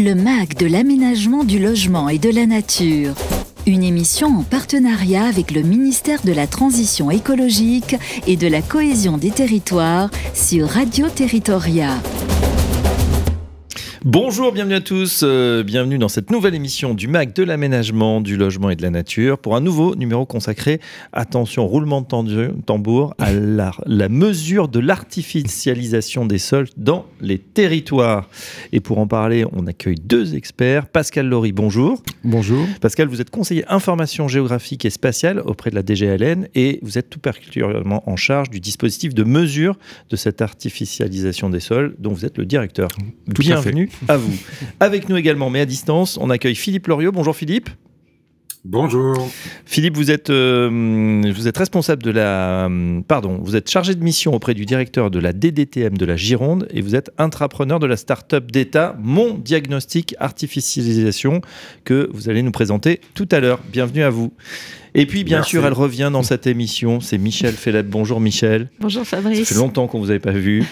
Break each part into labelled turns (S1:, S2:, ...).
S1: Le MAG de l'aménagement du logement et de la nature. Une émission en partenariat avec le ministère de la Transition écologique et de la cohésion des territoires sur Radio Territoria.
S2: Bonjour, bienvenue à tous, euh, bienvenue dans cette nouvelle émission du MAC de l'aménagement, du logement et de la nature pour un nouveau numéro consacré, attention, roulement de tambour, à la, la mesure de l'artificialisation des sols dans les territoires. Et pour en parler, on accueille deux experts. Pascal Laurie, bonjour.
S3: Bonjour.
S2: Pascal, vous êtes conseiller information géographique et spatiale auprès de la DGLN et vous êtes tout particulièrement en charge du dispositif de mesure de cette artificialisation des sols dont vous êtes le directeur.
S3: Tout fait.
S2: Bienvenue à vous. Avec nous également, mais à distance, on accueille Philippe Loriot. Bonjour Philippe.
S4: Bonjour.
S2: Philippe, vous êtes, euh, vous êtes responsable de la. euh, Pardon, vous êtes chargé de mission auprès du directeur de la DDTM de la Gironde et vous êtes intrapreneur de la start-up d'État Mon Diagnostic Artificialisation que vous allez nous présenter tout à l'heure. Bienvenue à vous. Et puis, bien
S4: Merci.
S2: sûr, elle revient dans cette émission. C'est Michel Fellette. Bonjour Michel.
S5: Bonjour
S2: Ça
S5: Fabrice.
S2: fait longtemps qu'on vous avait pas vu.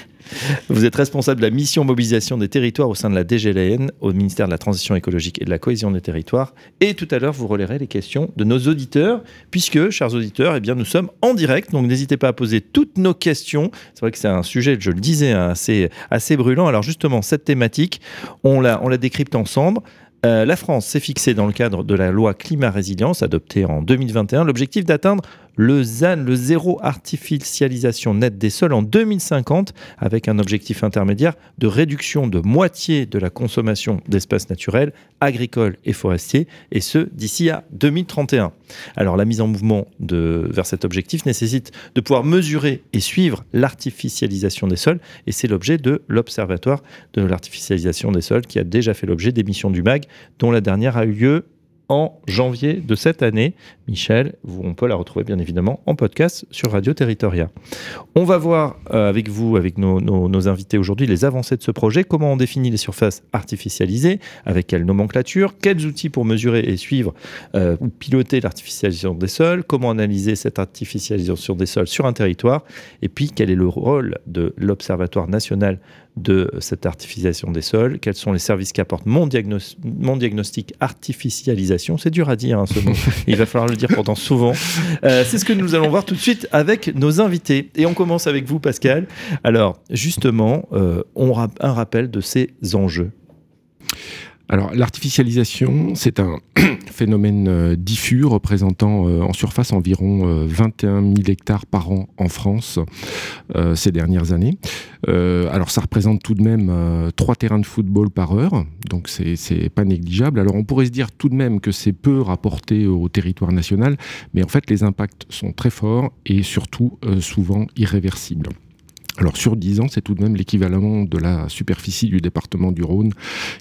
S2: Vous êtes responsable de la mission mobilisation des territoires au sein de la DGLN, au ministère de la Transition écologique et de la cohésion des territoires. Et tout à l'heure, vous relayerez les questions de nos auditeurs, puisque, chers auditeurs, eh bien, nous sommes en direct. Donc, n'hésitez pas à poser toutes nos questions. C'est vrai que c'est un sujet, je le disais, hein, assez, assez brûlant. Alors, justement, cette thématique, on la, on la décrypte ensemble. Euh, la France s'est fixée dans le cadre de la loi climat résilience adoptée en 2021 l'objectif d'atteindre le ZAN, le zéro artificialisation nette des sols en 2050, avec un objectif intermédiaire de réduction de moitié de la consommation d'espaces naturels, agricoles et forestiers, et ce d'ici à 2031. Alors la mise en mouvement vers cet objectif nécessite de pouvoir mesurer et suivre l'artificialisation des sols, et c'est l'objet de l'Observatoire de l'artificialisation des sols qui a déjà fait l'objet d'émissions du MAG, dont la dernière a eu lieu en janvier de cette année. Michel, on peut la retrouver bien évidemment en podcast sur Radio Territoria. On va voir euh, avec vous, avec nos, nos- nos invités aujourd'hui, les avancées de ce projet, comment on définit les surfaces artificialisées, avec quelle nomenclature, quels outils pour mesurer et suivre euh, ou piloter l'artificialisation des sols, comment analyser cette artificialisation des sols sur un territoire, et puis quel est le rôle de l'Observatoire national de cette artificialisation des sols, quels sont les services qu'apporte mon, diagnos- mon diagnostic artificialisation. C'est dur à dire hein, ce mot, il va falloir le dire pourtant souvent. Euh, C'est ce que nous allons voir tout de suite avec nos invités. Et on commence avec vous, Pascal. Alors, justement, euh, on un rappel de ces enjeux.
S3: Alors, l'artificialisation, c'est un phénomène euh, diffus représentant euh, en surface environ euh, 21 000 hectares par an en France euh, ces dernières années. Euh, alors, ça représente tout de même euh, trois terrains de football par heure, donc c'est pas négligeable. Alors, on pourrait se dire tout de même que c'est peu rapporté au territoire national, mais en fait, les impacts sont très forts et surtout euh, souvent irréversibles. Alors sur 10 ans, c'est tout de même l'équivalent de la superficie du département du Rhône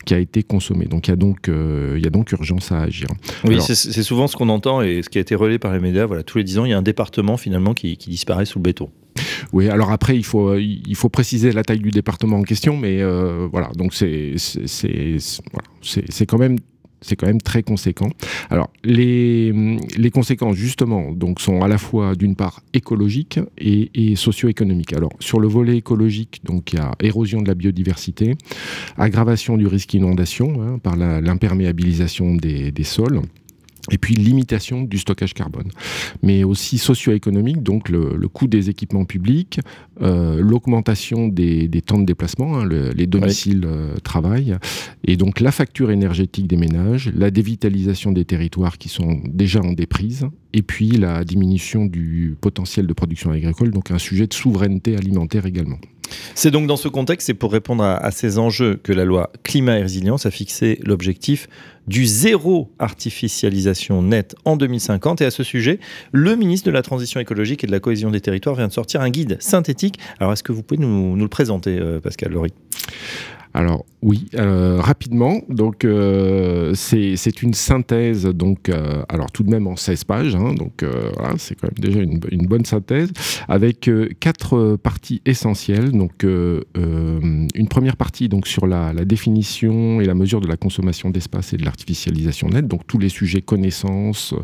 S3: qui a été consommée. Donc il y a donc, euh, il y a donc urgence à agir.
S2: Oui, c'est souvent ce qu'on entend et ce qui a été relayé par les médias. Voilà, tous les 10 ans, il y a un département finalement qui, qui disparaît sous le béton.
S3: Oui, alors après, il faut, il faut préciser la taille du département en question, mais euh, voilà, donc voilà, c'est quand même c'est quand même très conséquent. Alors, les, conséquences, justement, donc, sont à la fois, d'une part, écologiques et, socio-économiques. Sur le volet écologique, donc, il y a érosion de la biodiversité, aggravation du risque inondation hein, par l'imperméabilisation des sols, et puis limitation du stockage carbone. Mais aussi socio-économique, donc le, le coût des équipements publics, euh, l'augmentation des, des temps de déplacement, hein, le- les domiciles euh, travail, et donc la facture énergétique des ménages, la dévitalisation des territoires qui sont déjà en déprise, et puis la diminution du potentiel de production agricole, donc un sujet de souveraineté alimentaire également.
S2: C'est donc dans ce contexte et pour répondre à, ces enjeux que la loi climat et résilience a fixé l'objectif du zéro artificialisation nette en 2050. Et à ce sujet, le ministre de la Transition écologique et de la cohésion des territoires vient de sortir un guide synthétique. Alors est-ce que vous pouvez nous, nous le présenter, euh, Pascal Laurie
S3: Alors oui, euh, rapidement. Donc euh, c'est une synthèse. Donc euh, alors tout de même en 16 pages. hein, donc voilà, c'est quand même déjà une, bonne synthèse avec quatre parties essentielles. Donc une première partie donc sur la, définition et la mesure de la consommation d'espace et de l'artificialisation nette. Donc tous les sujets connaissances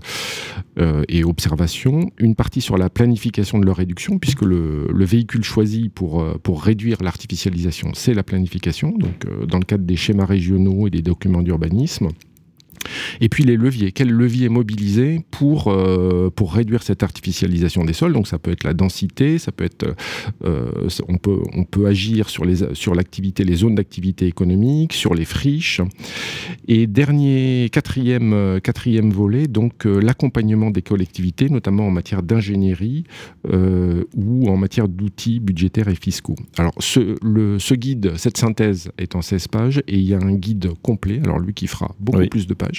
S3: et observation. Une partie sur la planification de leur réduction puisque le, le véhicule choisi pour réduire l'artificialisation, c'est la planification. Donc euh, dans le cadre des schémas régionaux et des documents d'urbanisme. Et puis les leviers. Quels leviers mobiliser pour, euh, pour réduire cette artificialisation des sols? Donc ça peut être la densité, ça peut être, euh, on, peut, on peut agir sur, les, sur l'activité, les zones d'activité économique, sur les friches. Et dernier, quatrième, quatrième volet, donc euh, l'accompagnement des collectivités, notamment en matière d'ingénierie ou en matière d'outils budgétaires et fiscaux. Alors ce, le, ce guide, cette synthèse est en 16 pages et il y a un guide complet, alors lui qui fera beaucoup plus de pages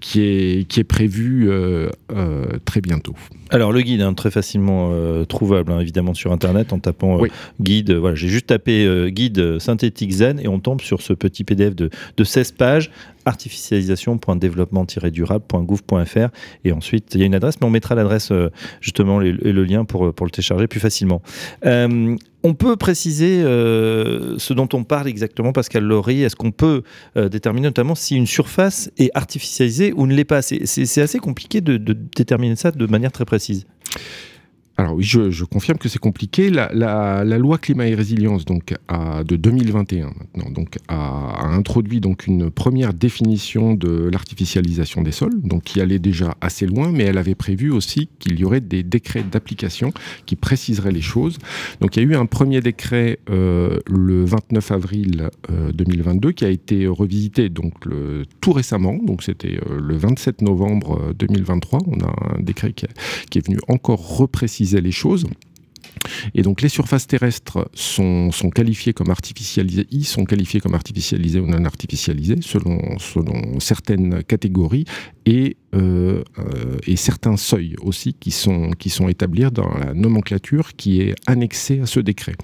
S3: qui est, qui est prévu euh, euh, très bientôt.
S2: Alors le guide, est hein, très facilement euh, trouvable hein, évidemment sur internet en tapant guide. Voilà, j'ai juste tapé guide synthétique zen et on tombe sur ce petit PDF de, de 16 pages artificialisation.développement-durable.gouv.fr et ensuite il y a une adresse, mais on mettra l'adresse justement et le lien pour, pour le télécharger plus facilement. On peut préciser euh, ce dont on parle exactement, Pascal Laurie Est-ce qu'on peut euh, déterminer notamment si une surface est artificialisée ou ne l'est pas? C'est assez compliqué de, déterminer ça de manière très précise.
S3: Alors oui, je, confirme que c'est compliqué. La, loi climat et résilience donc de 2021 maintenant donc a, introduit donc une première définition de l'artificialisation des sols, donc qui allait déjà assez loin, mais elle avait prévu aussi qu'il y aurait des décrets d'application qui préciseraient les choses. Donc il y a eu un premier décret euh, le 29 avril 2022 euh, qui a été revisité donc le, tout récemment, donc c'était euh, le 27 novembre 2023. On a un décret qui, qui est venu encore repréciser les choses. Et donc les surfaces terrestres sont, qualifiées comme artificialisées, sont qualifiés comme artificialisées ou non artificialisées selon, selon certaines catégories et, euh, euh, et certains seuils aussi qui sont, qui sont établis dans la nomenclature qui est annexée à ce décret.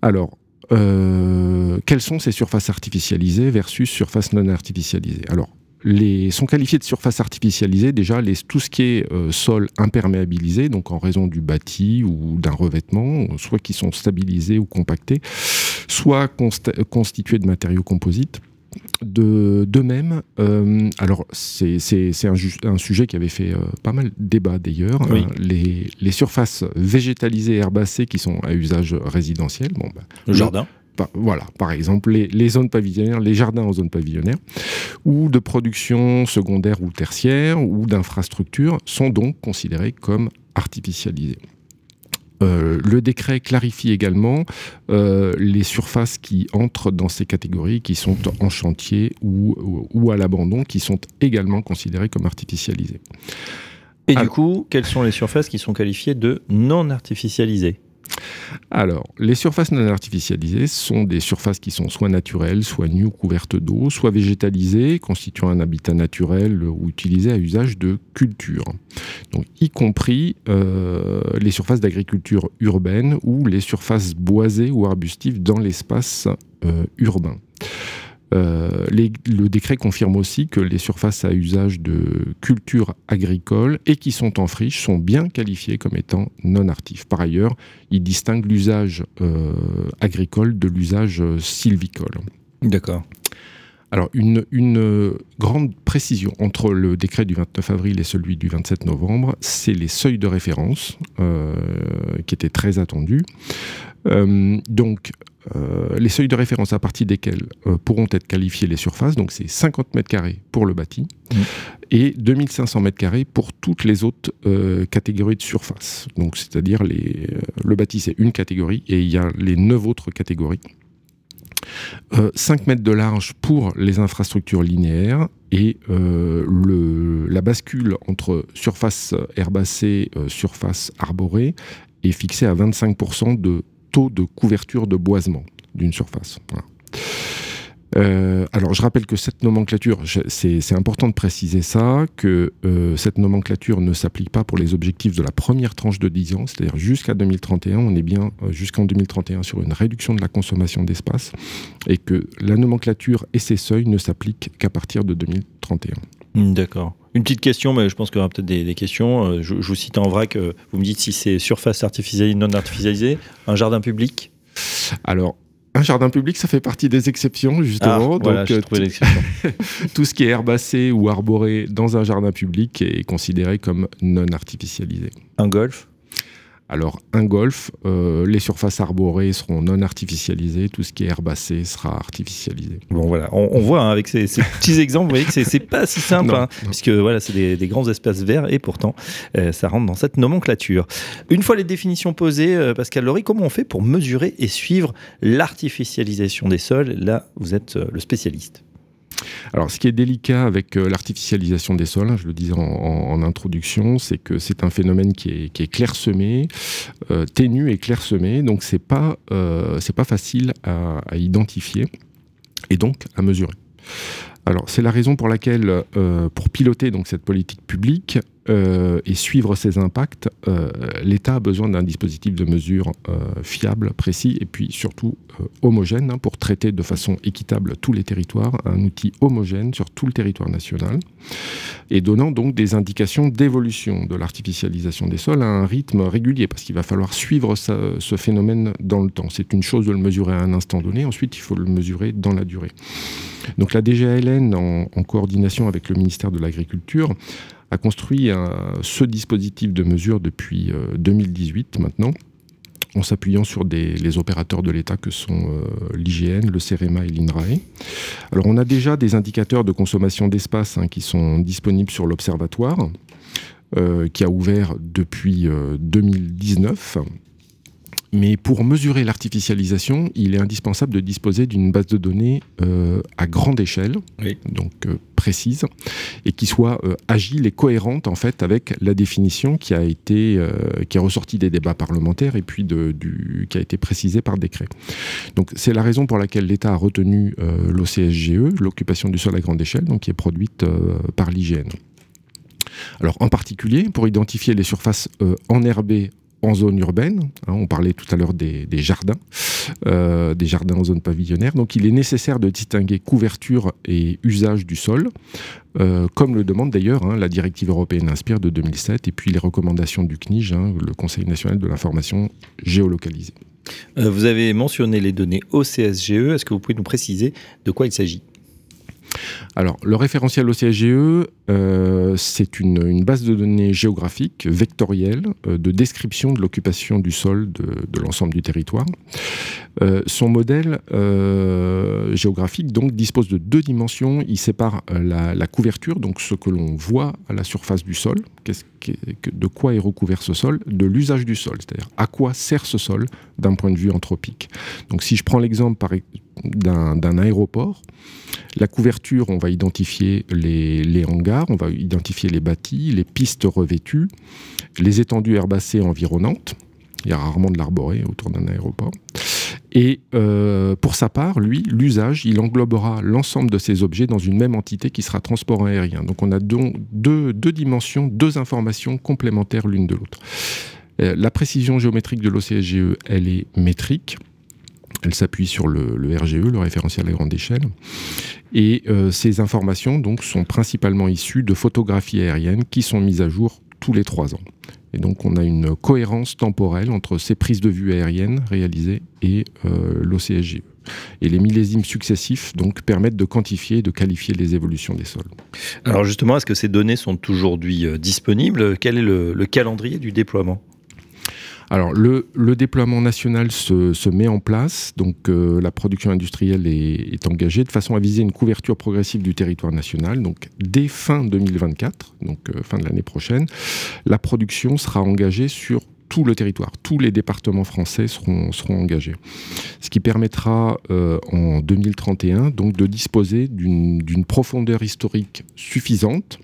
S3: Alors, euh, quelles sont ces surfaces artificialisées versus surfaces non artificialisées? Alors, les, sont qualifiés de surface artificialisée déjà les, tout ce qui est euh, sol imperméabilisé, donc en raison du bâti ou d'un revêtement, soit qui sont stabilisés ou compactés, soit constitués de matériaux composites. De, de même, euh, alors c'est un, un, sujet qui avait fait euh, pas mal débat d'ailleurs, les, les, surfaces végétalisées herbacées qui sont à usage résidentiel.
S2: Bon, bah, le jardin
S3: voilà, par exemple, les, zones pavillonnaires, les jardins en zone pavillonnaire, ou de production secondaire ou tertiaire, ou d'infrastructures, sont donc considérés comme artificialisés. Euh, le décret clarifie également euh, les surfaces qui entrent dans ces catégories, qui sont en chantier ou, ou, à l'abandon, qui sont également considérées comme artificialisées.
S2: Et du coup, quelles sont les surfaces qui sont qualifiées de non artificialisées?
S3: Alors, les surfaces non artificialisées sont des surfaces qui sont soit naturelles, soit nues ou couvertes d'eau, soit végétalisées, constituant un habitat naturel ou utilisées à usage de culture. Y compris euh, les surfaces d'agriculture urbaine ou les surfaces boisées ou arbustives dans l'espace euh, urbain. Euh, le décret confirme aussi que les surfaces à usage de culture agricole et qui sont en friche sont bien qualifiées comme étant non artifs. Par ailleurs, il distingue l'usage euh, agricole de l'usage sylvicole.
S2: D'accord.
S3: Alors, une, grande précision entre le décret du 29 avril et celui du 27 novembre, c'est les seuils de référence euh, qui étaient très attendus. Donc, euh, les seuils de référence à partir desquels euh, pourront être qualifiées les surfaces, donc c'est 50 mètres carrés pour le bâti mmh. et 2500 mètres carrés pour toutes les autres euh, catégories de surface. Donc c'est-à-dire les, le bâti c'est une catégorie et il y a les neuf autres catégories. 5 mètres de large pour les infrastructures linéaires et le, la bascule entre surface herbacée, surface arborée est fixée à 25% de taux de couverture de boisement d'une surface. Euh, alors, je rappelle que cette nomenclature, c'est important de préciser ça, que euh, cette nomenclature ne s'applique pas pour les objectifs de la première tranche de 10 ans, c'est-à-dire jusqu'à 2031. On est bien euh, jusqu'en 2031 sur une réduction de la consommation d'espace, et que la nomenclature et ses seuils ne s'appliquent qu'à partir de 2031.
S2: Hmm, d'accord. Une petite question, mais je pense qu'il y aura peut-être des, questions. Euh, je, vous cite en vrac, vous me dites si c'est surface artificialisée, non artificialisée, un jardin public?
S3: Alors, un jardin public, ça fait partie des exceptions, justement.
S2: Ah, Donc, euh,
S3: tout ce qui est herbacé ou arboré dans un jardin public est considéré comme non artificialisé.
S2: Un golf?
S3: Alors, un golf, euh, les surfaces arborées seront non artificialisées, tout ce qui est herbacé sera artificialisé.
S2: Bon, voilà, on, voit hein, avec ces, petits exemples, vous voyez que c'est pas si simple, hein, puisque voilà, c'est des, grands espaces verts et pourtant, euh, ça rentre dans cette nomenclature. Une fois les définitions posées, euh, Pascal Laurie, comment on fait pour mesurer et suivre l'artificialisation des sols? Là, vous êtes le spécialiste.
S3: Alors, ce qui est délicat avec euh, l'artificialisation des sols, hein, je le disais en, introduction, c'est que c'est un phénomène qui est, clairsemé, euh, ténu et clairsemé, donc c'est pas euh, pas facile à, identifier et donc à mesurer. Alors, c'est la raison pour laquelle, pour piloter donc cette politique publique, euh, et suivre ses impacts, euh, l'État a besoin d'un dispositif de mesure euh, fiable, précis et puis surtout homogène hein, pour traiter de façon équitable tous les territoires, un outil homogène sur tout le territoire national et donnant donc des indications d'évolution de l'artificialisation des sols à un rythme régulier parce qu'il va falloir suivre ce phénomène dans le temps. C'est une chose de le mesurer à un instant donné, ensuite il faut le mesurer dans la durée. Donc la DGALN, en coordination avec le ministère de l'Agriculture, a construit ce dispositif de mesure depuis 2018 euh, maintenant en s'appuyant sur les opérateurs de l'État que sont euh, l'IGN, le CEREMA et l'INRAE. Alors on a déjà des indicateurs de consommation d'espace hein, qui sont disponibles sur l'Observatoire, euh, qui a ouvert depuis 2019 mais pour mesurer l'artificialisation, il est indispensable de disposer d'une base de données euh, à grande échelle, donc euh, précise, et qui soit euh, agile et cohérente en fait avec la définition qui a été qui est ressortie des débats parlementaires et puis de, du, qui a été précisée par décret. Donc c'est la raison pour laquelle l'État a retenu l'OCSGE, l'occupation du sol à grande échelle, donc qui est produite par l'IGN. Alors en particulier, pour identifier les surfaces enherbées en zone urbaine. Hein, on parlait tout à l'heure des, jardins, euh, des jardins en zone pavillonnaire. Donc il est nécessaire de distinguer couverture et usage du sol, euh, comme le demande d'ailleurs hein, la directive européenne Inspire de 2007 et puis les recommandations du CNIG, hein, le Conseil national de l'information géolocalisée.
S2: Euh, vous avez mentionné les données OCSGE. Est-ce que vous pouvez nous préciser de quoi il s'agit?
S3: Alors, le référentiel OCSGE, euh, c'est une, base de données géographique, vectorielle, euh, de description de l'occupation du sol de, l'ensemble du territoire. Euh, son modèle géographique donc dispose de deux dimensions. Il sépare la, couverture, donc ce que l'on voit à la surface du sol, de quoi est recouvert ce sol, de l'usage du sol, c'est-à-dire à quoi sert ce sol d'un point de vue anthropique. Donc, si je prends l'exemple d'un aéroport, la couverture, on va identifier les, hangars, on va identifier les bâtis, les pistes revêtues, les étendues herbacées environnantes. Il y a rarement de l'arboré autour d'un aéroport. Et euh, pour sa part, lui, l'usage, il englobera l'ensemble de ces objets dans une même entité qui sera transport aérien. Donc on a deux, deux dimensions, deux informations complémentaires l'une de l'autre. Euh, la précision géométrique de l'OCSGE, elle est métrique. Elle s'appuie sur le, RGE, le référentiel à grande échelle. Et euh, ces informations sont principalement issues de photographies aériennes qui sont mises à jour tous les trois ans. Et donc on a une cohérence temporelle entre ces prises de vue aériennes réalisées et euh, l'OCSGE. Et les millésimes successifs permettent de quantifier et de qualifier les évolutions des sols.
S2: Alors justement, est-ce que ces données sont aujourd'hui euh, disponibles? Quel est le calendrier du déploiement?
S3: Alors le, déploiement national se, met en place, donc euh, la production industrielle est, engagée de façon à viser une couverture progressive du territoire national. Donc dès fin 2024, donc euh, fin de l'année prochaine, la production sera engagée sur tout le territoire. Tous les départements français seront, engagés. Ce qui permettra euh, en 2031 donc de disposer d'une profondeur historique suffisante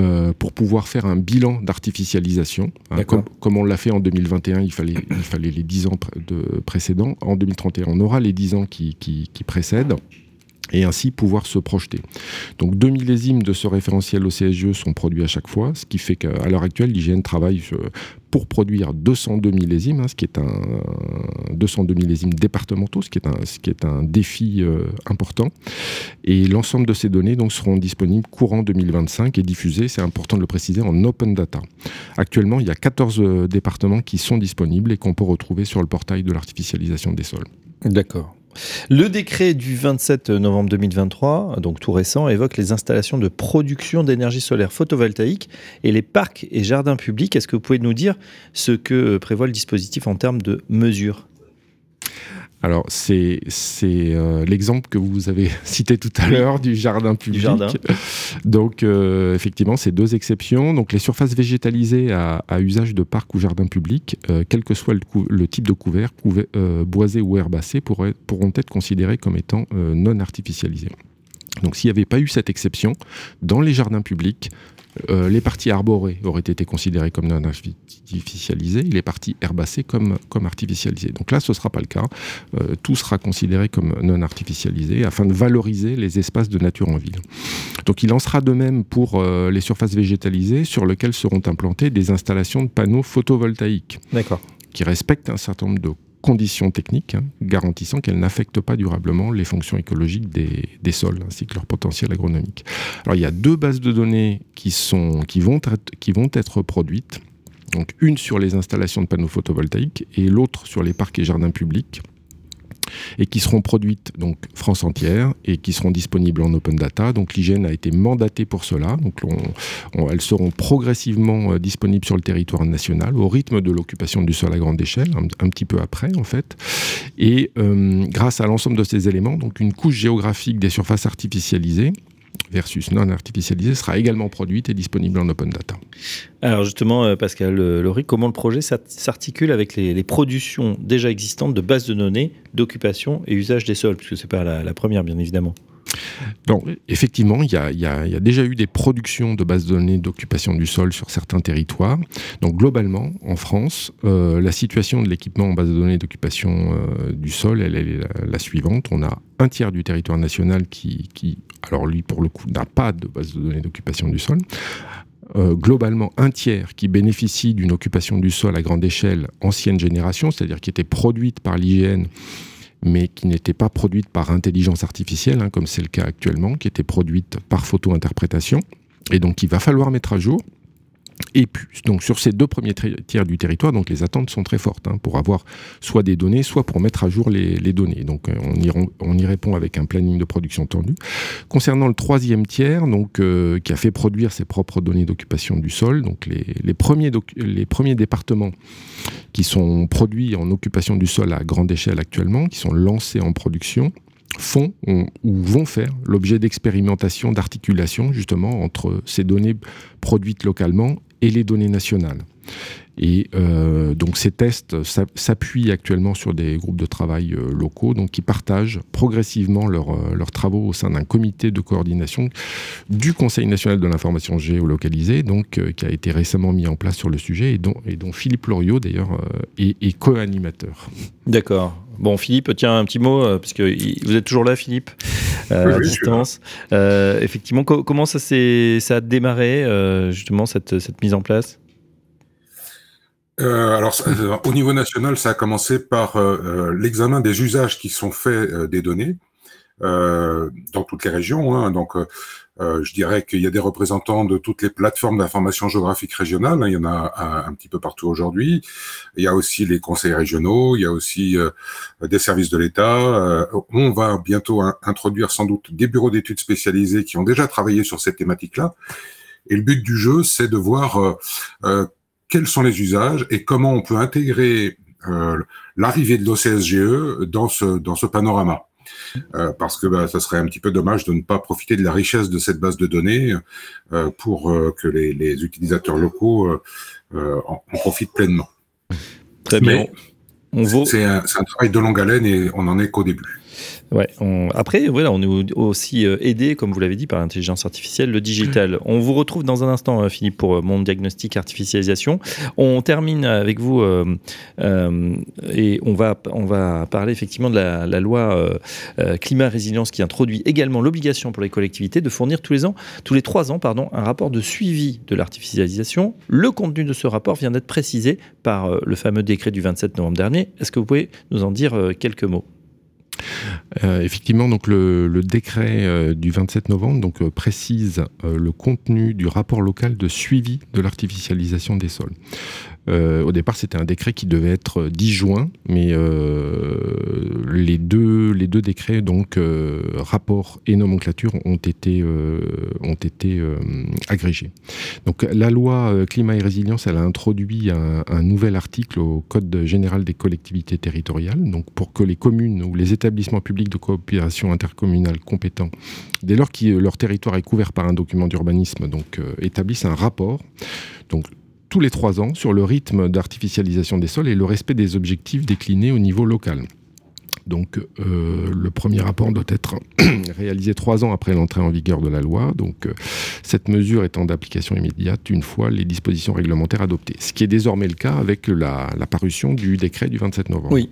S3: euh, pour pouvoir faire un bilan d'artificialisation. Hein, comme, on l'a fait en 2021, il fallait, il fallait les 10 ans de précédents. En 2031, on aura les 10 ans qui, qui, qui précèdent et ainsi pouvoir se projeter. Donc deux millésimes de ce référentiel au CSGE sont produits à chaque fois, ce qui fait qu'à l'heure actuelle, l'IGN travaille euh, pour produire 202 millésimes, hein, ce qui est un 202 millésimes départementaux, ce qui est un, ce qui est un défi euh, important. Et l'ensemble de ces données donc, seront disponibles courant 2025 et diffusées, c'est important de le préciser, en open data. Actuellement, il y a 14 euh, départements qui sont disponibles et qu'on peut retrouver sur le portail de l'artificialisation des sols.
S2: D'accord. Le décret du 27 novembre 2023, donc tout récent, évoque les installations de production d'énergie solaire photovoltaïque et les parcs et jardins publics. Est-ce que vous pouvez nous dire ce que prévoit le dispositif en termes de mesures?
S3: Alors, c'est euh, l'exemple que vous avez cité tout à l'heure du jardin public. Donc, euh, effectivement, c'est deux exceptions. Donc, les surfaces végétalisées à, usage de parc ou jardin public, euh, quel que soit le, type de couvert, boisé ou herbacé, pourront être considérées comme étant non artificialisées. Donc s'il n'y avait pas eu cette exception, dans les jardins publics, euh, les parties arborées auraient été considérées comme non artificialisées, les parties herbacées comme, comme artificialisées. Donc là, ce ne sera pas le cas. Euh, tout sera considéré comme non artificialisé afin de valoriser les espaces de nature en ville. Donc il en sera de même pour euh, les surfaces végétalisées sur lesquelles seront implantées des installations de panneaux photovoltaïques. Qui respectent un certain nombre de conditions techniques hein, garantissant qu'elles n'affectent pas durablement les fonctions écologiques des, sols ainsi que leur potentiel agronomique. Alors il y a deux bases de données qui, vont, qui vont être produites. Donc une sur les installations de panneaux photovoltaïques et l'autre sur les parcs et jardins publics et qui seront produites donc France entière et qui seront disponibles en open data. Donc l'hygiène a été mandatée pour cela. Elles seront progressivement euh, disponibles sur le territoire national au rythme de l'occupation du sol à grande échelle, un, petit peu après en fait. Et euh, grâce à l'ensemble de ces éléments, donc une couche géographique des surfaces artificialisées versus non artificialisée sera également produite et disponible en open data.
S2: Alors justement, euh, Pascal Laurie, comment le projet s'articule avec les, productions déjà existantes de bases de données d'occupation et usage des sols, puisque ce n'est pas la première, bien évidemment
S3: donc, effectivement, il y, a, déjà eu des productions de bases de données d'occupation du sol sur certains territoires. Donc, globalement, en France, euh, la situation de l'équipement en base de données d'occupation euh, du sol, elle, est la, suivante. On a un tiers du territoire national qui, alors lui, pour le coup, n'a pas de base de données d'occupation du sol. Euh, globalement un tiers qui bénéficie d'une occupation du sol à grande échelle ancienne génération, c'est-à-dire qui était produite par l'IGN mais qui n'était pas produite par intelligence artificielle, hein, comme c'est le cas actuellement, qui était produite par photo-interprétation. Et donc, il va falloir mettre à jour et puis, donc sur ces deux premiers tiers du territoire, donc les attentes sont très fortes hein, pour avoir soit des données, soit pour mettre à jour les, données. Donc euh, on y, on y, répond avec un planning de production tendu. Concernant le troisième tiers, donc euh, qui a fait produire ses propres données d'occupation du sol, donc les, premiers les premiers départements qui sont produits en occupation du sol à grande échelle actuellement, qui sont lancés en production, font ou vont faire l'objet d'expérimentations d'articulation justement entre ces données produites localement et les données nationales. Et euh, donc ces tests s'appuient actuellement sur des groupes de travail euh, locaux, donc qui partagent progressivement euh, leurs travaux au sein d'un comité de coordination du Conseil national de l'information géolocalisée, donc qui a été récemment mis en place sur le sujet et dont, Philippe Loriot d'ailleurs est co-animateur.
S2: D'accord. Bon, Philippe, tiens, un petit mot, parce que vous êtes toujours là, Philippe, à distance. effectivement, comment ça, ça a démarré, justement, cette, cette mise en place?
S4: Euh, alors, euh, au niveau national, ça a commencé par euh, l'examen des usages qui sont faits des données dans toutes les régions. Hein. donc, je dirais qu'il y a des représentants de toutes les plateformes d'information géographique régionale. Hein. il y en a un, petit peu partout aujourd'hui. Il y a aussi les conseils régionaux. Il y a aussi des services de l'État. on va bientôt introduire sans doute des bureaux d'études spécialisés qui ont déjà travaillé sur cette thématique-là. Et le but du jeu, c'est de voir quels sont les usages et comment on peut intégrer euh, l'arrivée de l'OCSGE dans ce, dans ce panorama. Euh, parce que bah, ça serait un petit peu dommage de ne pas profiter de la richesse de cette base de données euh, pour que les, les, utilisateurs locaux en, en, profitent pleinement.
S2: Très bien.
S4: C'est un, un, travail de longue haleine et on n'en est qu'au début.
S2: Ouais, Après, voilà, on est aussi euh, aidé, comme vous l'avez dit, par l'intelligence artificielle, le digital. On vous retrouve dans un instant, euh, Philippe, pour euh, mon diagnostic artificialisation. On termine avec vous et on va, on va parler effectivement de la, loi climat résilience qui introduit également l'obligation pour les collectivités de fournir tous les ans, tous les trois ans, pardon, un rapport de suivi de l'artificialisation. Le contenu de ce rapport vient d'être précisé par le fameux décret du 27 novembre dernier. Est-ce que vous pouvez nous en dire quelques mots?
S3: Euh, effectivement, le, décret euh, du 27 novembre euh, précise le contenu du rapport local de suivi de l'artificialisation des sols. Euh, au départ, c'était un décret qui devait être 10 juin, mais euh, les, deux, décrets, donc euh, rapport et nomenclature, ont été, agrégés. Donc la loi climat et résilience, elle a introduit un, un, nouvel article au Code général des collectivités territoriales, donc pour que les communes ou les établissements publics de coopération intercommunale compétents, dès lors que leur territoire est couvert par un document d'urbanisme, donc établissent un rapport. Donc tous les trois ans sur le rythme d'artificialisation des sols et le respect des objectifs déclinés au niveau local. Donc euh, le premier rapport doit être réalisé trois ans après l'entrée en vigueur de la loi. Donc euh, cette mesure étant d'application immédiate une fois les dispositions réglementaires adoptées. Ce qui est désormais le cas avec la, parution du décret du 27 novembre.
S2: Oui.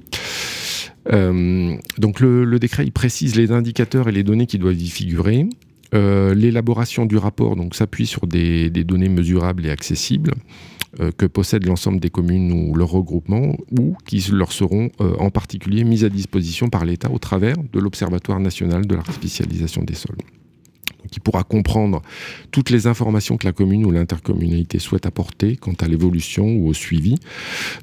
S3: Euh, donc le, le, décret il précise les indicateurs et les données qui doivent y figurer. Euh, l'élaboration du rapport donc s'appuie sur des, données mesurables et accessibles euh, que possèdent l'ensemble des communes ou leurs regroupements ou qui leur seront euh, en particulier mises à disposition par l'État au travers de l'Observatoire national de l'artificialisation des sols qui pourra comprendre toutes les informations que la commune ou l'intercommunalité souhaite apporter quant à l'évolution ou au suivi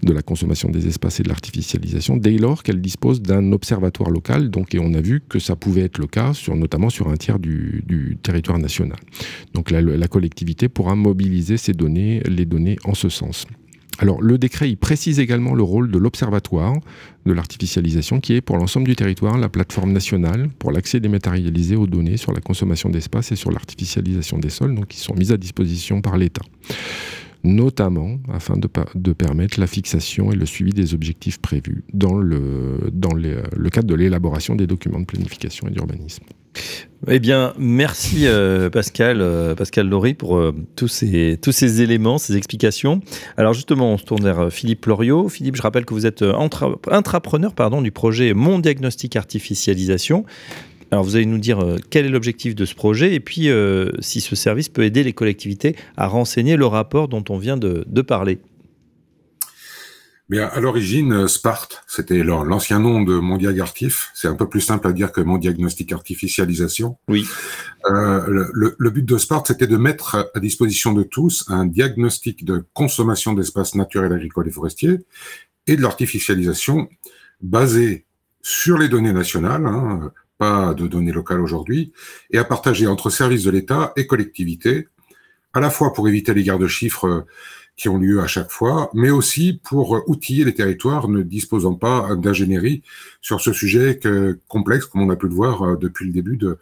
S3: de la consommation des espaces et de l'artificialisation, dès lors qu'elle dispose d'un observatoire local. Et on a vu que ça pouvait être le cas, notamment sur un tiers du, territoire national. Donc, la, la collectivité pourra mobiliser ces données, les données en ce sens. Alors le décret précise également le rôle de l'Observatoire de l'artificialisation qui est pour l'ensemble du territoire la plateforme nationale pour l'accès dématérialisé aux données sur la consommation d'espace et sur l'artificialisation des sols, qui sont mises à disposition par l'État notamment afin de, permettre la fixation et le suivi des objectifs prévus dans le cadre de l'élaboration des documents de planification et d'urbanisme.
S2: Eh bien, merci euh, Pascal, euh, Pascal Laurie pour euh, tous, ces, éléments, ces explications. Alors justement, on se tourne vers Philippe Loriot. Philippe, je rappelle que vous êtes intrapreneur du projet Mon Diagnostic Artificialisation. Alors vous allez nous dire quel est l'objectif de ce projet et puis si ce service peut aider les collectivités à renseigner le rapport dont on vient de parler.
S4: Bien, à l'origine, euh, Sparte, c'était l'ancien nom de mon Artif. C'est un peu plus simple à dire que mon diagnostic artificialisation.
S2: Oui.
S4: Euh, le, le, but de Sparte, c'était de mettre à disposition de tous un diagnostic de consommation d'espaces naturels, agricoles et forestiers et de l'artificialisation basé sur les données nationales, hein, pas de données locales aujourd'hui, et à partager entre services de l'État et collectivités, à la fois pour éviter les garde-chiffres qui ont lieu à chaque fois, mais aussi pour outiller les territoires ne disposant pas d'ingénierie sur ce sujet que, complexe, comme on a pu le voir euh, depuis le début de,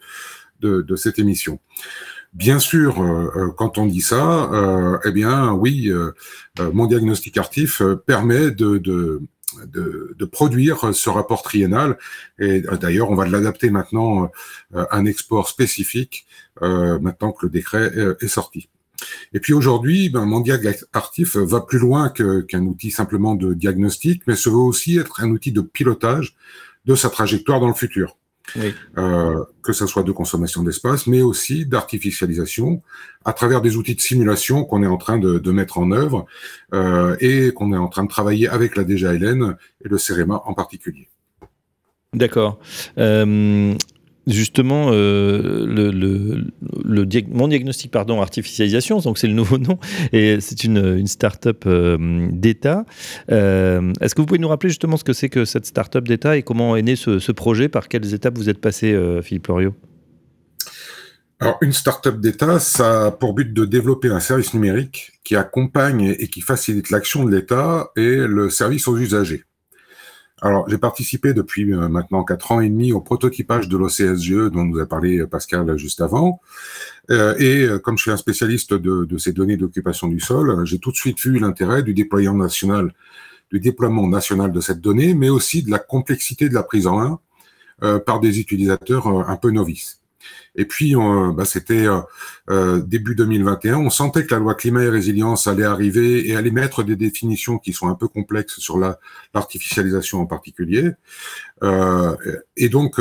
S4: de, de cette émission. Bien sûr, euh, euh, quand on dit ça, euh, eh bien oui, mon diagnostic artif permet de, de, de, de, produire ce rapport triennal. Et d'ailleurs, on va l'adapter maintenant à un export spécifique, maintenant que le décret est sorti. Et puis aujourd'hui, ben, Mondial Artif va plus loin qu'un outil simplement de diagnostic, mais se veut aussi être un outil de pilotage de sa trajectoire dans le futur. Euh, que ce soit de consommation d'espace, mais aussi d'artificialisation à travers des outils de simulation qu'on est en train de, mettre en œuvre euh, et qu'on est en train de travailler avec la DGALN et le CEREMA en particulier.
S2: D'accord. Euh, justement euh, mon diagnostic pardon artificialisation donc c'est le nouveau nom et c'est une, start-up euh, d'État euh, est-ce que vous pouvez nous rappeler justement ce que c'est que cette start-up d'État et comment est né ce, ce, projet par quelles étapes vous êtes passé Philippe Loriot?
S4: Alors, une start-up d'État, ça a pour but de développer un service numérique qui accompagne et qui facilite l'action de l'État et le service aux usagers. Alors, j'ai participé depuis euh, maintenant quatre ans et demi au prototypage de l'OCSGE dont nous a parlé euh, Pascal juste avant. Euh, et comme je suis un spécialiste de, de ces données d'occupation du sol, j'ai tout de suite vu l'intérêt du déploiement national, du déploiement national de cette donnée, mais aussi de la complexité de la prise en main par des utilisateurs un peu novices. Et puis, bah, c'était euh, euh, début 2021, on sentait que la loi climat et résilience allait arriver et allait mettre des définitions qui sont un peu complexes sur l'artificialisation en particulier. Euh, et donc,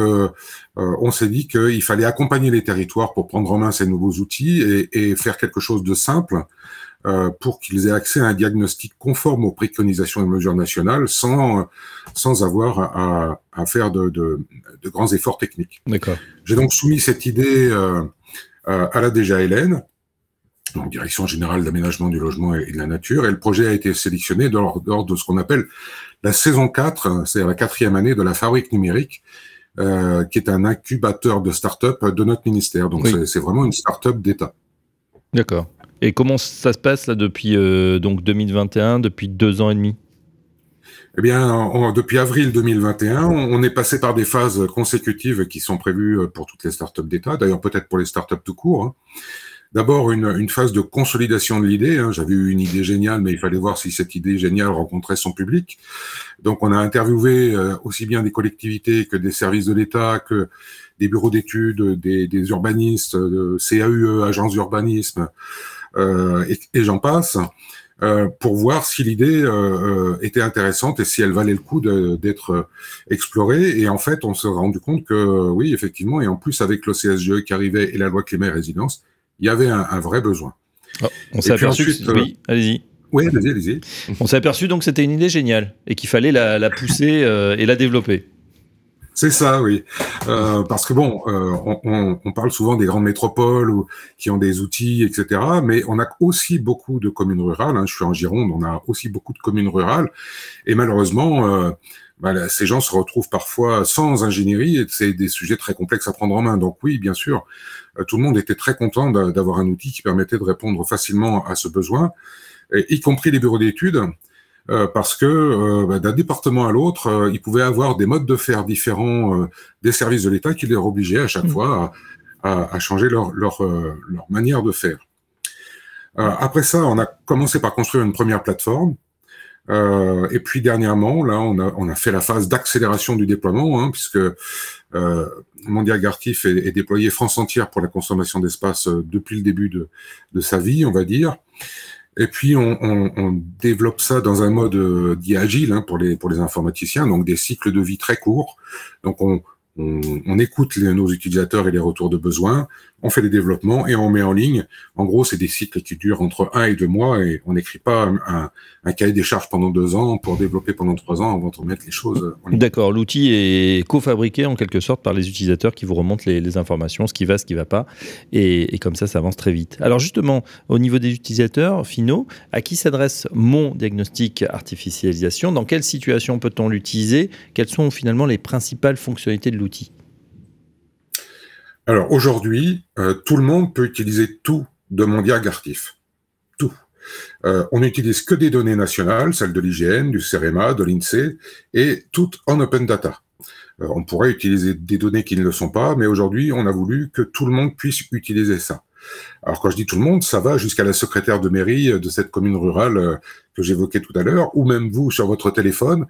S4: on s'est dit qu'il fallait accompagner les territoires pour prendre en main ces nouveaux outils et, et faire quelque chose de simple euh, pour qu'ils aient accès à un diagnostic conforme aux préconisations et mesures nationales sans, sans avoir à, à faire de, de, de, grands efforts techniques.
S2: D'accord.
S4: J'ai donc soumis cette idée euh, à la DGALN donc Direction générale d'aménagement du logement et de la nature. Et le projet a été sélectionné lors, de ce qu'on appelle la saison 4, c'est la quatrième année de la fabrique numérique, euh, qui est un incubateur de start-up de notre ministère. Donc c'est vraiment une start-up d'État.
S2: D'accord. Et comment ça se passe là depuis euh, donc 2021, depuis deux ans et demi?
S4: Eh bien, depuis avril 2021, on, est passé par des phases consécutives qui sont prévues euh, pour toutes les startups d'État, d'ailleurs peut-être pour les startups tout court. Hein. D'abord, une, phase de consolidation de l'idée. Hein. J'avais eu une idée géniale, mais il fallait voir si cette idée géniale rencontrait son public. Donc, on a interviewé euh, aussi bien des collectivités que des services de l'État, que des bureaux d'études, des, urbanistes, de CAUE, agences d'urbanisme, et, et j'en passe. Euh, pour voir si l'idée euh, euh, était intéressante et si elle valait le coup d'être explorée. Et en fait, on s'est rendu compte que oui, effectivement, et en plus avec l'OCSGE qui arrivait et la loi climat et résilience, il y avait un, vrai besoin.
S2: Oh, on s'est aperçu Oui, allez-y.
S4: Oui, allez-y, allez-y.
S2: On s'est aperçu donc que c'était une idée géniale et qu'il fallait la, la pousser et la développer.
S4: C'est ça, oui. Euh, parce que bon, euh, on, parle souvent des grandes métropoles ou, qui ont des outils, etc. Mais on a aussi beaucoup de communes rurales. Hein. Je suis en Gironde, on a aussi beaucoup de communes rurales. Et malheureusement, euh, bah, ces gens se retrouvent parfois sans ingénierie et c'est des sujets très complexes à prendre en main. Donc oui, bien sûr, tout le monde était très content d'avoir un outil qui permettait de répondre facilement à ce besoin, y compris les bureaux d'études. Euh, parce que euh, bah, d'un département à l'autre, euh, ils pouvaient avoir des modes de faire différents des services de l'État qui les obligeaient à chaque mmh. fois à, à, changer leur, leur, leur, manière de faire. après ça, on a commencé par construire une première plateforme. et puis dernièrement, là, on a, on a fait la phase d'accélération du déploiement, hein, puisque euh, Mondial Gartif est, est, déployé France entière pour la consommation d'espace depuis le début de, de, sa vie, on va dire. Et puis on, développe ça dans un mode euh, dit agile hein, pour les pour les informaticiens, donc des cycles de vie très courts. Donc on, on, écoute nos utilisateurs et les retours de besoin, on fait des développements et on met en ligne. En gros, c'est des cycles qui durent entre un et deux mois et on n'écrit pas un, cahier des charges pendant deux ans pour développer pendant trois ans avant de remettre les choses en ligne.
S2: D'accord, l'outil est cofabriqué en quelque sorte par les utilisateurs qui vous remontent les, les informations, ce qui va, ce qui ne va pas, et, et, comme ça, ça avance très vite. Alors justement, au niveau des utilisateurs finaux, à qui s'adresse mon diagnostic artificialisation? Dans quelle situation peut-on l'utiliser? Quelles sont finalement les principales fonctionnalités de l'outil?
S4: Alors aujourd'hui, euh, tout le monde peut utiliser tout de Mondial Gartif. Tout. Euh, on n'utilise que des données nationales, celles de l'IGN, du CEREMA, de l'INSEE, et toutes en open data. Euh, on pourrait utiliser des données qui ne le sont pas, mais aujourd'hui, on a voulu que tout le monde puisse utiliser ça. Alors quand je dis tout le monde, ça va jusqu'à la secrétaire de mairie de cette commune rurale que j'évoquais tout à l'heure, ou même vous sur votre téléphone,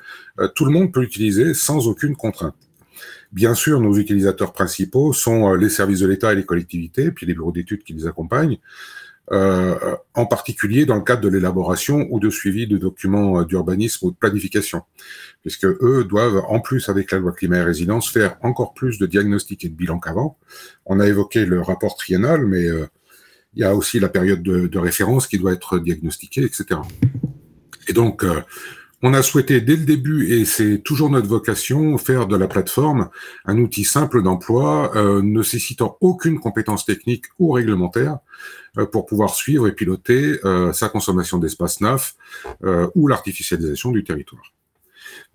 S4: tout le monde peut l'utiliser sans aucune contrainte. Bien sûr, nos utilisateurs principaux sont euh, les services de l'État et les collectivités, puis les bureaux d'études qui les accompagnent, euh, en particulier dans le cadre de l'élaboration ou de suivi de documents euh, d'urbanisme ou de planification, puisque eux doivent, en plus avec la loi climat et résilience, faire encore plus de diagnostics et de bilan qu'avant. On a évoqué le rapport triennal, mais il y a aussi la période de, de, référence qui doit être diagnostiquée, etc. Et donc, on a souhaité dès le début, et c'est toujours notre vocation, faire de la plateforme un outil simple d'emploi, euh, nécessitant aucune compétence technique ou réglementaire, euh, pour pouvoir suivre et piloter euh, sa consommation d'espace NAF ou l'artificialisation du territoire.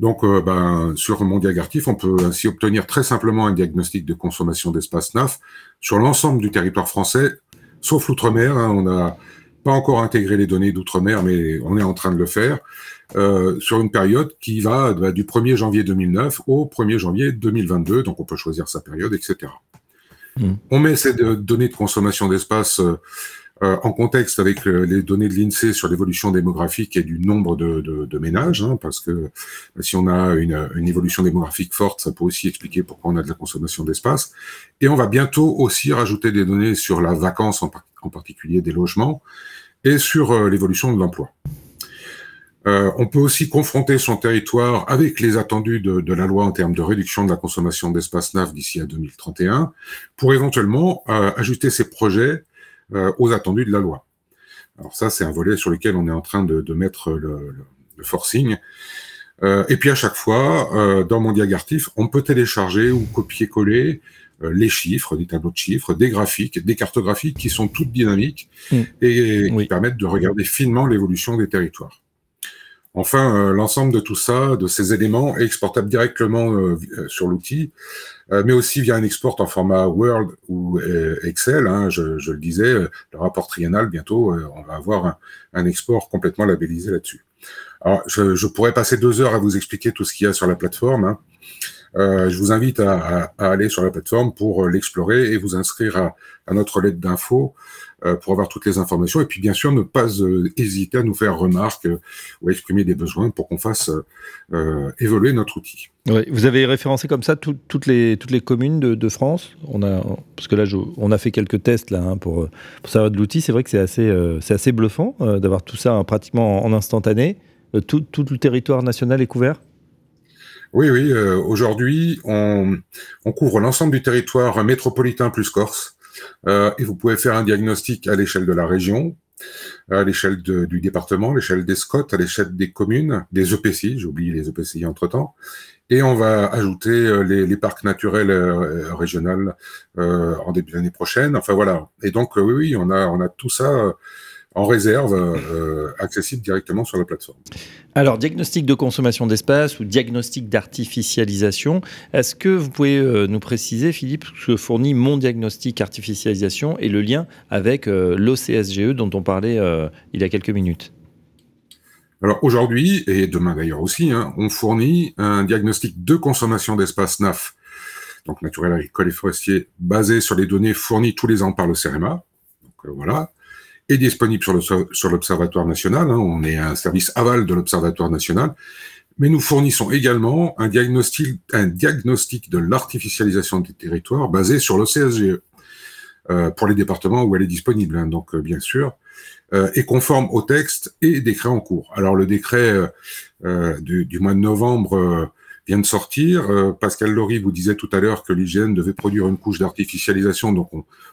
S4: Donc, ben, sur on peut ainsi obtenir très simplement un diagnostic de consommation d'espace NAF sur l'ensemble du territoire français, sauf l'outre-mer. Hein, on n'a pas encore intégré les données d'outre-mer, mais on est en train de le faire. Euh, sur une période qui va bah, du 1er janvier 2009 au 1er janvier 2022, donc on peut choisir sa période, etc. Hmm. On met ces données de consommation d'espace euh, euh, en contexte avec les données de l'INSEE sur l'évolution démographique et du nombre de, de, de ménages, hein, parce que bah, si on a une, une, évolution démographique forte, ça peut aussi expliquer pourquoi on a de la consommation d'espace. Et on va bientôt aussi rajouter des données sur la vacance, en, en particulier des logements, et sur l'évolution de l'emploi. Euh, on peut aussi confronter son territoire avec les attendus de, la loi en termes de réduction de la consommation d'espace NAF d'ici à 2031 pour éventuellement euh, ajuster ses projets euh, aux attendus de la loi. Alors ça, c'est un volet sur lequel on est en train de, mettre le, forcing. et puis à chaque fois, dans mon diagartif, on peut télécharger ou copier-coller les chiffres, des tableaux de chiffres, des graphiques, des cartographies qui sont toutes dynamiques mm. et qui permettent de regarder finement l'évolution des territoires. Enfin, l'ensemble de tout ça, de ces éléments, est exportable directement sur l'outil, mais aussi via un export en format Word ou Excel. Hein, je, le disais, le rapport triennal, bientôt, on va avoir un export complètement labellisé là-dessus. Alors, je, pourrais passer deux heures à vous expliquer tout ce qu'il y a sur la plateforme. Hein. Euh, je vous invite à, aller sur la plateforme pour euh, l'explorer et vous inscrire à, à notre lettre d'info euh, pour avoir toutes les informations. Et puis, bien sûr, ne pas euh, hésiter à nous faire remarque euh, ou à exprimer des besoins pour qu'on fasse évoluer notre outil.
S2: Ouais, vous avez référencé comme ça toutes, les, toutes les communes de, de, France? On a, Parce que là, je, on a fait quelques tests là, hein, pour, pour savoir de l'outil. C'est vrai que c'est assez, c'est assez bluffant d'avoir tout ça hein, pratiquement en instantané. Euh, tout, le territoire national est couvert?
S4: Oui, oui. Euh, aujourd'hui, on, couvre l'ensemble du territoire métropolitain plus Corse. Euh, et vous pouvez faire un diagnostic à l'échelle de la région, à l'échelle du département, à l'échelle des SCOT, à l'échelle des communes, des EPCI, j'ai oublié les EPCI entre-temps, et on va ajouter les, parcs naturels régionaux en début d'année prochaine. Enfin voilà. Et donc oui, oui, on a, on a tout ça en réserve, euh, accessible directement sur la plateforme.
S2: Alors, diagnostic de consommation d'espace ou diagnostic d'artificialisation, est-ce que vous pouvez euh, nous préciser, Philippe, ce que fournit mon diagnostic artificialisation et le lien avec euh, l'OCSGE dont on parlait il y a quelques minutes?
S4: Alors aujourd'hui, et demain d'ailleurs aussi, hein, on fournit un diagnostic de consommation d'espace NAF, donc naturel agricole et forestier, basé sur les données fournies tous les ans par le CEREMA. Donc voilà est disponible sur l'Observatoire national. Hein. on est un service aval de l'Observatoire national. Mais nous fournissons également un diagnostic, un diagnostic de l'artificialisation des territoires basé sur le CSGE euh, pour les départements où elle est disponible. Hein. donc, euh, bien sûr, euh, est conforme au texte et décret en cours. Alors, le décret euh, du, du, mois de novembre vient de sortir. Euh, Pascal Laurie vous disait tout à l'heure que l'hygiène devait produire une couche d'artificialisation, donc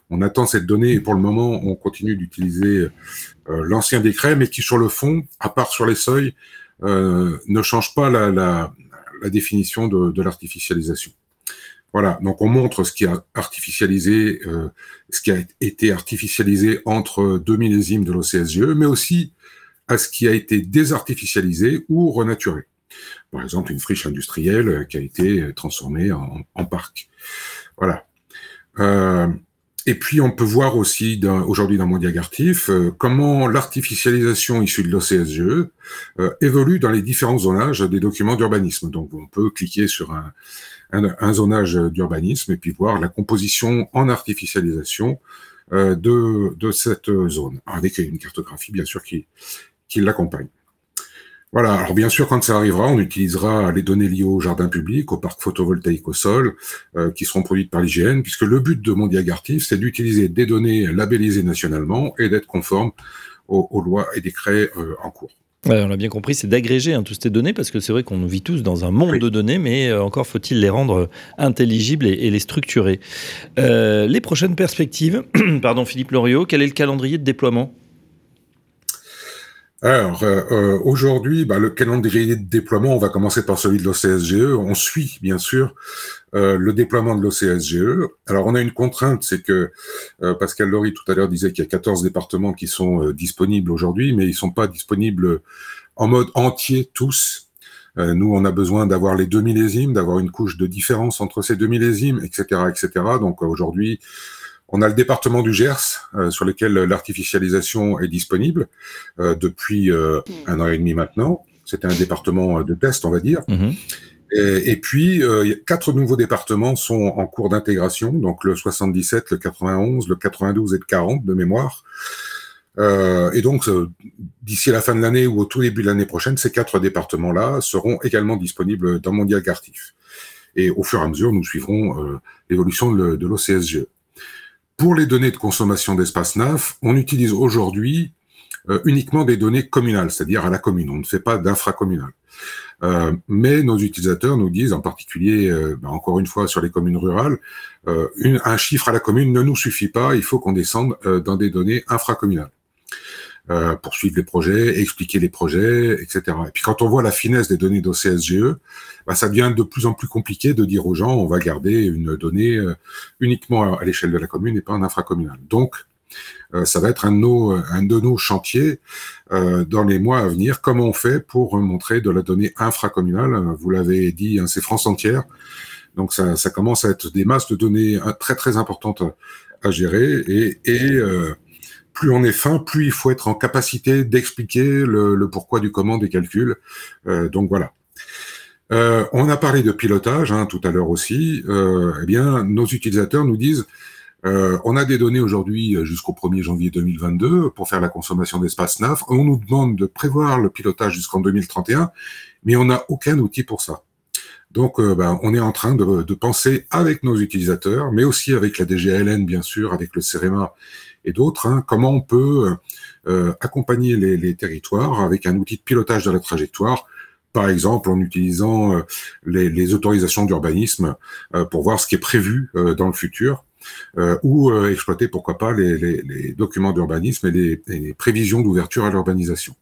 S4: on, attend cette donnée et pour le moment on continue d'utiliser euh, l'ancien décret, mais qui sur le fond, à part sur les seuils, euh, ne change pas la, la, la définition de, de l'artificialisation. Voilà, donc on montre ce qui a artificialisé, ce qui a été artificialisé entre deux millésimes de l'OCSGE, mais aussi à ce qui a été désartificialisé ou renaturé. Par exemple, une friche industrielle euh, qui a été euh, transformée en, parc. Voilà. Euh, et puis, on peut voir aussi aujourd'hui dans mon diagartif comment l'artificialisation issue de l'OCSGE évolue dans les différents zonages des documents d'urbanisme. Donc, on peut cliquer sur un, un, zonage d'urbanisme et puis voir la composition en artificialisation de, de cette zone, avec une cartographie, bien sûr, qui, qui l'accompagne. Voilà, alors bien sûr, quand ça arrivera, on utilisera les données liées au jardin public, au parc photovoltaïque au sol, euh, qui seront produites par l'IGN, puisque le but de mon diagartif, c'est d'utiliser des données labellisées nationalement et d'être conforme aux, lois et décrets euh, en cours.
S2: on a bien compris, c'est d'agréger hein, toutes ces données, parce que c'est vrai qu'on vit tous dans un monde de données, mais euh, encore faut-il les rendre intelligibles et, les structurer. les prochaines perspectives, pardon Philippe Loriot, quel est le calendrier de déploiement?
S4: Alors, euh, euh, aujourd'hui, bah, le calendrier de déploiement, on va commencer par celui de l'OCSGE. On suit, bien sûr, euh, le déploiement de l'OCSGE. Alors, on a une contrainte, c'est que Pascal Laurie, tout à l'heure, disait qu'il y a 14 départements qui sont disponibles aujourd'hui, mais ils sont pas disponibles en mode entier tous. nous, on a besoin d'avoir les deux millésimes, d'avoir une couche de différence entre ces deux millésimes, etc., etc. Donc, aujourd'hui, on a le département du Gers, euh, sur lequel l'artificialisation est disponible euh, depuis euh, un an et demi maintenant. C'était un département de test, on va dire. Mhm. Et, puis, quatre nouveaux départements sont en cours d'intégration, donc le 77, le 91, le 92 et le 40 de mémoire. et donc, d'ici la fin de l'année ou au tout début de l'année prochaine, ces quatre départements-là seront également disponibles dans mon Cartif. Et au fur et à mesure, nous suivrons l'évolution de l'OCSGE. Pour les données de consommation d'espace NAF, on utilise aujourd'hui euh, uniquement des données communales, c'est-à-dire à la commune. On ne fait pas d'infracommunal. Euh, mais nos utilisateurs nous disent, en particulier, euh, ben, encore une fois, sur les communes rurales, euh, un chiffre à la commune ne nous suffit pas, il faut qu'on descende dans des données infracommunales. Euh, poursuivre les projets, expliquer les projets, etc. Et puis quand on voit la finesse des données d'OCSGE, bah, ça devient de plus en plus compliqué de dire aux gens on va garder une donnée euh, uniquement à l'échelle de la commune et pas en infracommunal. Donc euh, ça va être un de nos, un de nos chantiers euh, dans les mois à venir. Comment on fait pour montrer de la donnée infracommunale? Vous l'avez dit, hein, c'est France entière. Donc ça, ça, commence à être des masses de données très très importantes à, gérer et, et euh, plus on est fin, plus il faut être en capacité d'expliquer le, pourquoi du comment des calculs. Euh, donc voilà. Euh, on a parlé de pilotage hein, tout à l'heure aussi. Euh, eh bien, nos utilisateurs nous disent on a des données aujourd'hui jusqu'au 1er janvier 2022 pour faire la consommation d'espace NAF. On nous demande de prévoir le pilotage jusqu'en 2031, mais on n'a aucun outil pour ça. Donc, ben, on est en train de, de, penser avec nos utilisateurs, mais aussi avec la DGLN, bien sûr, avec le CEREMA et d'autres, hein, comment on peut euh, accompagner les, territoires avec un outil de pilotage de la trajectoire, par exemple en utilisant euh, les, autorisations d'urbanisme euh, pour voir ce qui est prévu dans le futur. ou exploiter pourquoi pas les, documents d'urbanisme et, les, prévisions d'ouverture à l'urbanisation.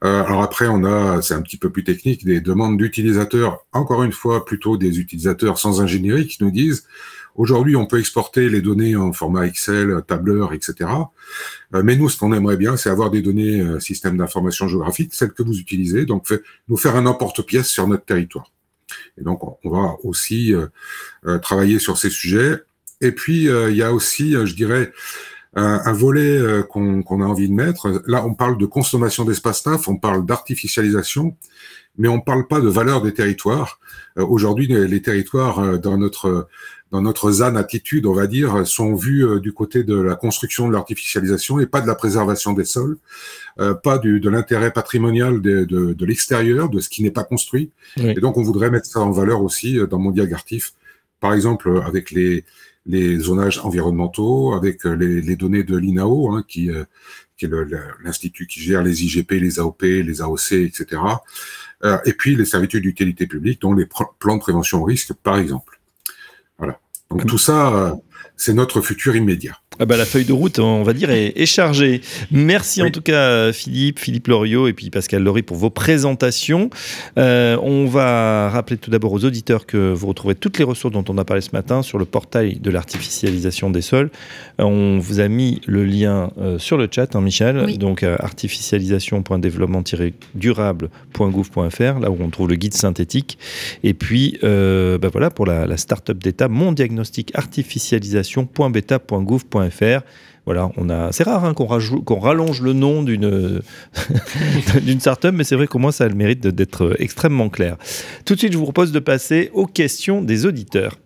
S4: alors après, on a, c'est un petit peu plus technique, des demandes d'utilisateurs, encore une fois, plutôt des utilisateurs sans ingénierie qui nous disent Aujourd'hui, on peut exporter les données en format Excel, tableur, etc. Euh, mais nous, ce qu'on aimerait bien, c'est avoir des données euh, système d'information géographique, celles que vous utilisez, donc nous faire un emporte-pièce sur notre territoire. Et donc, on va aussi euh, travailler sur ces sujets. Et puis, il y a aussi, je dirais, un, volet qu'on a envie de mettre. Là, on parle de consommation d'espace neuf, on parle d'artificialisation, mais on ne parle pas de valeur des territoires. Aujourd'hui, les, territoires dans notre dans notre ZAN attitude, on va dire, sont vus euh, du côté de la construction de l'artificialisation et pas de la préservation des sols, euh, pas du, de l'intérêt patrimonial de, de, de l'extérieur, de ce qui n'est pas construit. Et donc, on voudrait mettre ça en valeur aussi euh, dans mon diagartif, par exemple avec les, les zonages environnementaux, avec les, les données de l'INAO, hein, qui, qui est l'institut qui gère les IGP, les AOP, les AOC, etc. et puis les servitudes d'utilité publique, dont les plans de prévention au risque, par exemple. Voilà. Donc tout ça, euh, c'est notre futur immédiat.
S2: Ah bah, la feuille de route, on va dire, est, chargée. Merci en tout cas Philippe, Philippe Loriot et puis Pascal Laurie pour vos présentations. Euh, on va rappeler tout d'abord aux auditeurs que vous retrouvez toutes les ressources dont on a parlé ce matin sur le portail de l'artificialisation des sols. Euh, on vous a mis le lien euh, sur le chat, hein, Michel, donc artificialisation.développement-durable.gouv.fr, là où on trouve le guide synthétique. Et puis, bah voilà, pour la, la start-up d'État, mon diagnostic artificialisation.beta.gouv.fr Voilà, on a. C'est rare hein, qu'on rallonge le nom d'une d'une startup, mais c'est vrai qu'au moins ça a le mérite d'être extrêmement clair. Tout de suite, je vous propose de passer aux questions des auditeurs.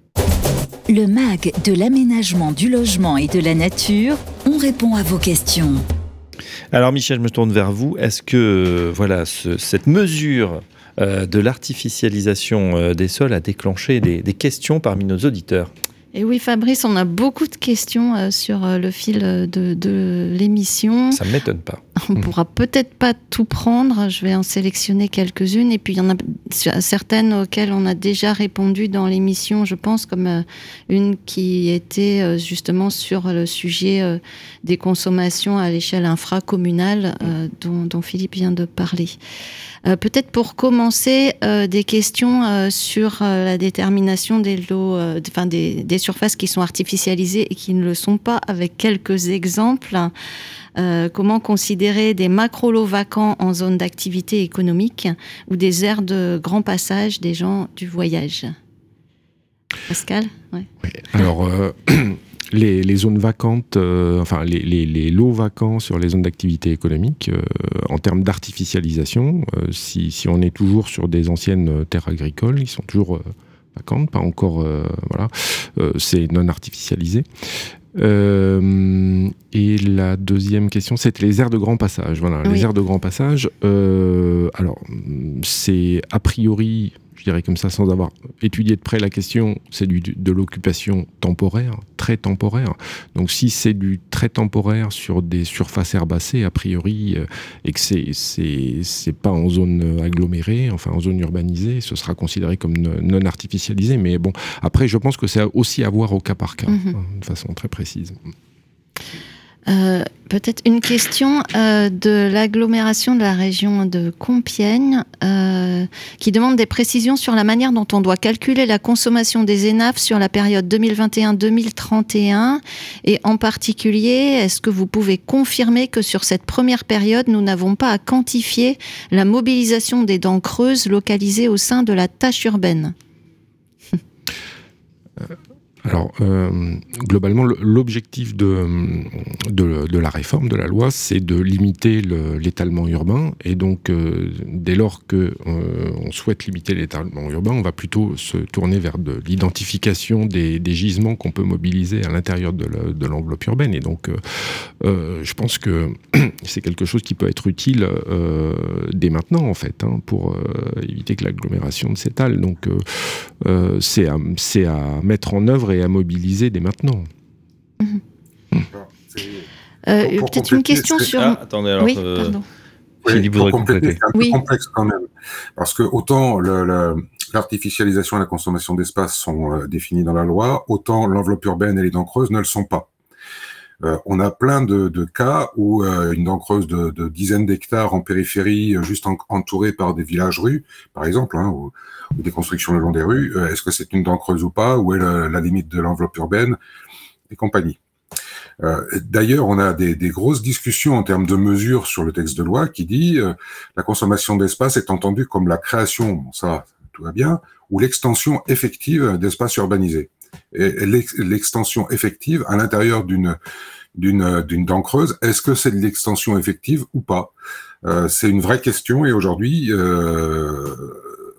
S1: Le MAG de l'aménagement du logement et de la nature, on répond à vos questions.
S2: Alors Michel, je me tourne vers vous. Est-ce que voilà cette mesure euh, de l'artificialisation euh, des sols a déclenché des questions parmi nos auditeurs?
S5: Et oui, Fabrice, on a beaucoup de questions euh, sur euh, le fil euh, de, l'émission.
S2: Ça ne m'étonne pas.
S5: On ne pourra peut-être pas tout prendre. Je vais en sélectionner quelques-unes. Et puis, il y en a certaines auxquelles on a déjà répondu dans l'émission, je pense, comme une qui était justement sur le sujet des consommations à l'échelle infracommunale dont, dont Philippe vient de parler. Euh, peut-être pour commencer, euh, des questions euh, sur la détermination des lots, enfin des, des, surfaces qui sont artificialisées et qui ne le sont pas, avec quelques exemples. Comment considérer des macro-lots vacants en zone d'activité économique ou des aires de grand passage des gens du voyage? Pascal
S3: ouais. Alors, les, zones vacantes, euh, enfin les, lots vacants sur les zones d'activité économique, euh, en termes d'artificialisation, euh, si, on est toujours sur des anciennes terres agricoles, ils sont toujours vacantes, pas encore, voilà, c'est non artificialisé. Et la deuxième question, c'était les aires de grand passage. Voilà, les aires de grand passage. alors, c'est a priori je dirais comme ça, sans avoir étudié de près la question, c'est de l'occupation temporaire, très temporaire. Donc si c'est du très temporaire sur des surfaces herbacées, a priori, euh, et que c'est pas en zone agglomérée, enfin en zone urbanisée, ce sera considéré comme non artificialisé. Mais bon, après, je pense que c'est aussi à voir au cas par cas, mhm. hein, de façon très précise.
S5: Euh, peut-être une question euh, de l'agglomération de la région de Compiègne euh, qui demande des précisions sur la manière dont on doit calculer la consommation des ENAF sur la période 2021-2031 et en particulier est-ce que vous pouvez confirmer que sur cette première période nous n'avons pas à quantifier la mobilisation des dents creuses localisées au sein de la tâche urbaine?
S3: Alors, euh, globalement, l'objectif de, la réforme de la loi, c'est de limiter l'étalement urbain. Et donc, euh, dès lors que euh, souhaite limiter l'étalement urbain, on va plutôt se tourner vers de l'identification des, gisements qu'on peut mobiliser à l'intérieur de l'enveloppe urbaine. Et donc, je pense que c'est quelque chose qui peut être utile dès maintenant, en fait, hein, pour éviter que l'agglomération ne s'étale. Donc, c'est à, à mettre en œuvre et à mobiliser dès maintenant.
S5: Mhm. Euh, peut-être une question sur.
S2: Ah, attendez, alors.
S5: Oui, euh, pardon.
S4: Oui, pour compléter, c'est un peu complexe quand même. Parce que autant l'artificialisation et la consommation d'espace sont euh, définies dans la loi, autant l'enveloppe urbaine et les dents creuses ne le sont pas. Euh, on a plein de, cas où euh, une dent creuse de, de dizaines d'hectares en périphérie, juste entourée par des villages-rues, par exemple, hein, ou, des constructions le long des rues, euh, est-ce que c'est une dent creuse ou pas Où est la, limite de l'enveloppe urbaine et compagnie. D'ailleurs, on a des, grosses discussions en termes de mesures sur le texte de loi qui dit la consommation d'espace est entendue comme la création, ça tout va bien, ou l'extension effective d'espaces urbanisés l'extension effective à l'intérieur d'une d'une d'une dent creuse. Est-ce que c'est de l'extension effective ou pas? Euh, C'est une vraie question et aujourd'hui, euh,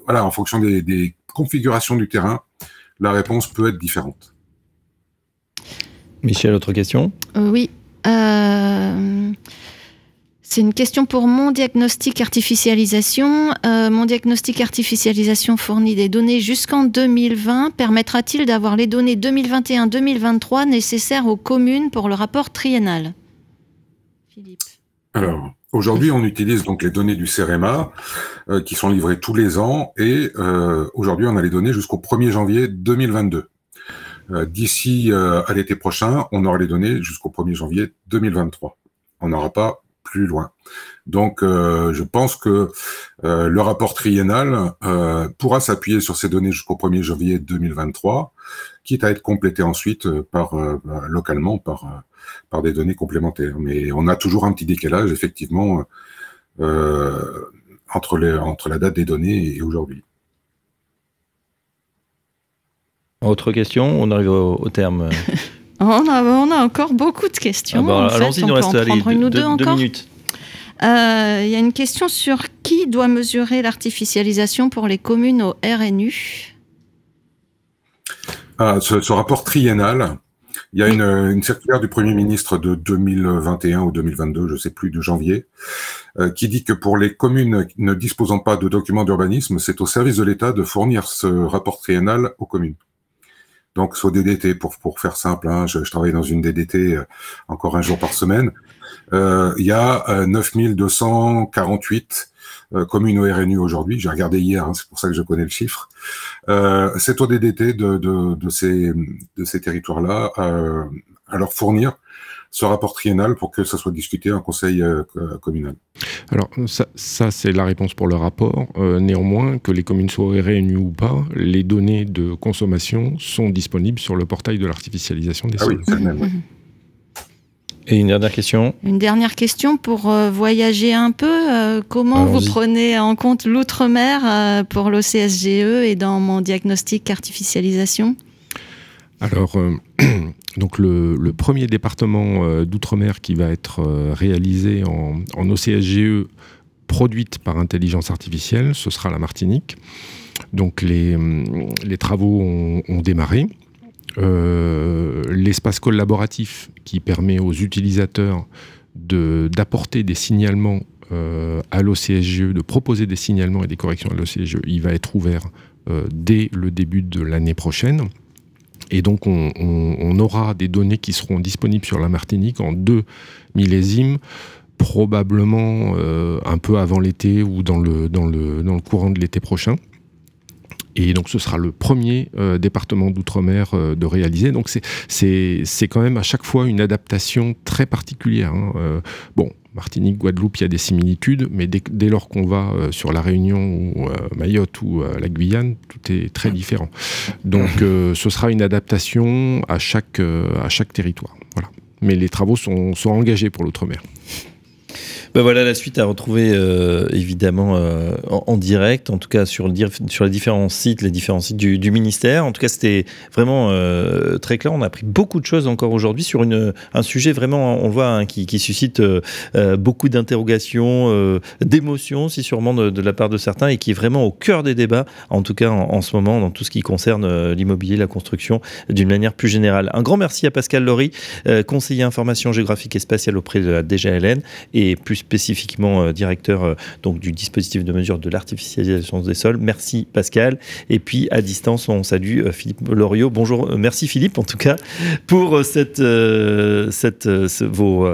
S4: voilà, en fonction des, des, configurations du terrain, la réponse peut être différente.
S2: Michel, autre question?
S5: Euh, Oui. C'est une question pour mon diagnostic artificialisation. Euh, mon diagnostic artificialisation fournit des données jusqu'en 2020. Permettra-t-il d'avoir les données 2021-2023 nécessaires aux communes pour le rapport triennal?
S4: Philippe. Alors, aujourd'hui, on utilise donc les données du CEREMA euh, qui sont livrées tous les ans et euh, aujourd'hui, on a les données jusqu'au 1er janvier 2022. D'ici à l'été prochain, on aura les données jusqu'au 1er janvier 2023. On n'aura pas plus loin. Donc, euh, je pense que euh, le rapport triennal euh, pourra s'appuyer sur ces données jusqu'au 1er janvier 2023, quitte à être complété ensuite par localement par par des données complémentaires. Mais on a toujours un petit décalage, effectivement, entre les entre la date des données et aujourd'hui.
S2: Autre question, on arrive au terme.
S5: On a, encore beaucoup de questions.
S2: Ah bah, allons-y, il nous reste
S5: une ou deux,
S2: encore. minutes.
S5: Euh, il y a une question sur qui doit mesurer l'artificialisation pour les communes au RNU.
S4: Ah, ce, rapport triennal, il y a une, circulaire du Premier ministre de 2021 ou 2022, je ne sais plus, de janvier, euh, qui dit que pour les communes ne disposant pas de documents d'urbanisme, c'est au service de l'État de fournir ce rapport triennal aux communes. Donc, sur DDT, pour, pour faire simple, hein, je, travaille dans une DDT euh, encore un jour par semaine. Euh, il y a 9248 euh, communes au RNU aujourd'hui. J'ai regardé hier, hein, c'est pour ça que je connais le chiffre. c'est au DDT de, de, de, ces, de ces territoires-là à leur fournir ce rapport triennal pour que ça soit discuté en conseil euh, communal
S3: Alors ça, ça c'est la réponse pour le rapport. Euh, néanmoins, que les communes soient réunies ou pas, les données de consommation sont disponibles sur le portail de l'artificialisation des
S4: ah
S3: sols.
S4: Oui, même, oui.
S2: Et une dernière question?
S5: Une dernière question pour euh, voyager un peu. comment vous prenez en compte l'outre-mer pour l'OCSGE et dans mon diagnostic artificialisation?
S3: Alors, donc le, premier département euh, d'outre-mer qui va être euh, réalisé en, OCSGE produite par intelligence artificielle, ce sera la Martinique. Donc les, travaux ont, démarré. Euh, l'espace collaboratif qui permet aux utilisateurs d'apporter des signalements à l'OCSGE, de proposer des signalements et des corrections à l'OCSGE, il va être ouvert dès le début de l'année prochaine. Et donc, on, aura des données qui seront disponibles sur la Martinique en deux millésimes, probablement euh, un peu avant l'été ou dans le, dans, le, dans le courant de l'été prochain. Et donc ce sera le premier département d'outre-mer de réaliser. Donc c'est quand même à chaque fois une adaptation très particulière. Hein. bon, Martinique, Guadeloupe, il y a des similitudes, mais dès, lors qu'on va euh, sur la Réunion ou euh, Mayotte ou euh, la Guyane, tout est très différent. Donc ce sera une adaptation à chaque, territoire. Mais les travaux sont engagés pour l'outre-mer.
S2: Ben voilà la suite à retrouver euh, évidemment euh, en, direct, en tout cas sur, sur les différents sites, les différents sites du, ministère. En tout cas, c'était vraiment euh, très clair. On a appris beaucoup de choses encore aujourd'hui sur un sujet vraiment, on voit, hein, qui, suscite beaucoup d'interrogations, d'émotions, si sûrement de, la part de certains, et qui est vraiment au cœur des débats, en tout cas en, ce moment, dans tout ce qui concerne l'immobilier, la construction, d'une manière plus générale. Un grand merci à Pascal Laurie, conseiller information géographique et spatiale auprès de la DGLN, et plus spécifiquement euh, directeur euh, donc, du dispositif de mesure de l'artificialisation des sols. Merci Pascal. Et puis à distance, on salue euh, Philippe Loriot. Bonjour, merci Philippe en tout cas pour cette, cette vos,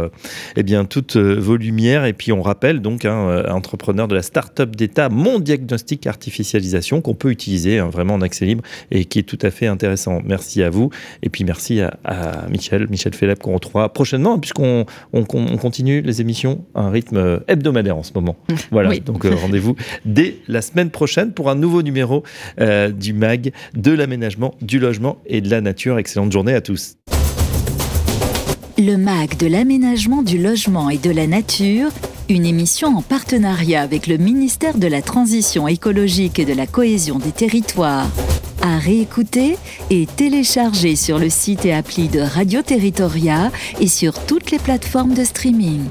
S2: eh bien, toutes vos lumières. Et puis on rappelle donc hein, entrepreneur de la start-up d'État Mon Diagnostic Artificialisation qu'on peut utiliser hein, vraiment en accès libre et qui est tout à fait intéressant. Merci à vous. Et puis merci à, Michel, Michel Philippe qu'on retrouvera prochainement puisqu'on on, continue les émissions rythme hebdomadaire en ce moment. Voilà, donc euh, rendez-vous dès la semaine prochaine pour un nouveau numéro euh, du MAG de l'aménagement, du logement et de la nature. Excellente journée à tous.
S1: Le MAG de l'aménagement, du logement et de la nature, une émission en partenariat avec le ministère de la Transition écologique et de la cohésion des territoires. À réécouter et télécharger sur le site et appli de Radio Territoria et sur toutes les plateformes de streaming.